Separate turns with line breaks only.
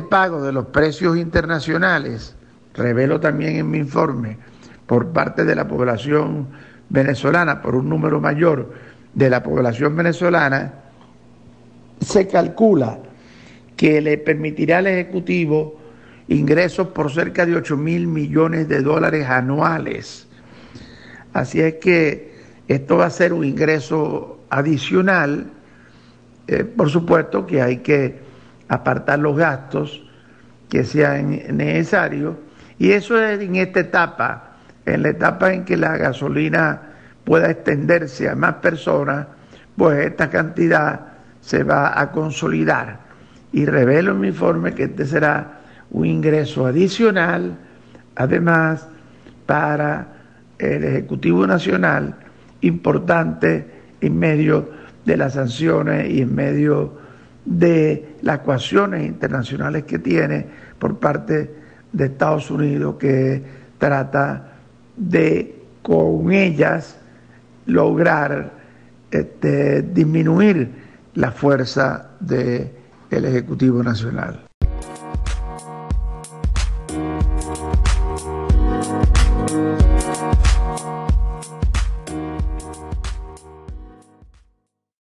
pago de los precios internacionales, revelo también en mi informe, por parte de la población venezolana, por un número mayor de la población venezolana, se calcula que le permitirá al Ejecutivo ingresos por cerca de 8 mil millones de dólares anuales. Así es que esto va a ser un ingreso adicional. Eh, por supuesto que hay que apartar los gastos que sean necesarios y eso es en esta etapa, en la etapa en que la gasolina pueda extenderse a más personas, pues esta cantidad se va a consolidar. Y revelo en mi informe que este será un ingreso adicional, además, para el Ejecutivo Nacional, importante en medio de las sanciones y en medio de las ecuaciones internacionales que tiene por parte de Estados Unidos que trata de con ellas lograr este, disminuir la fuerza del Ejecutivo Nacional.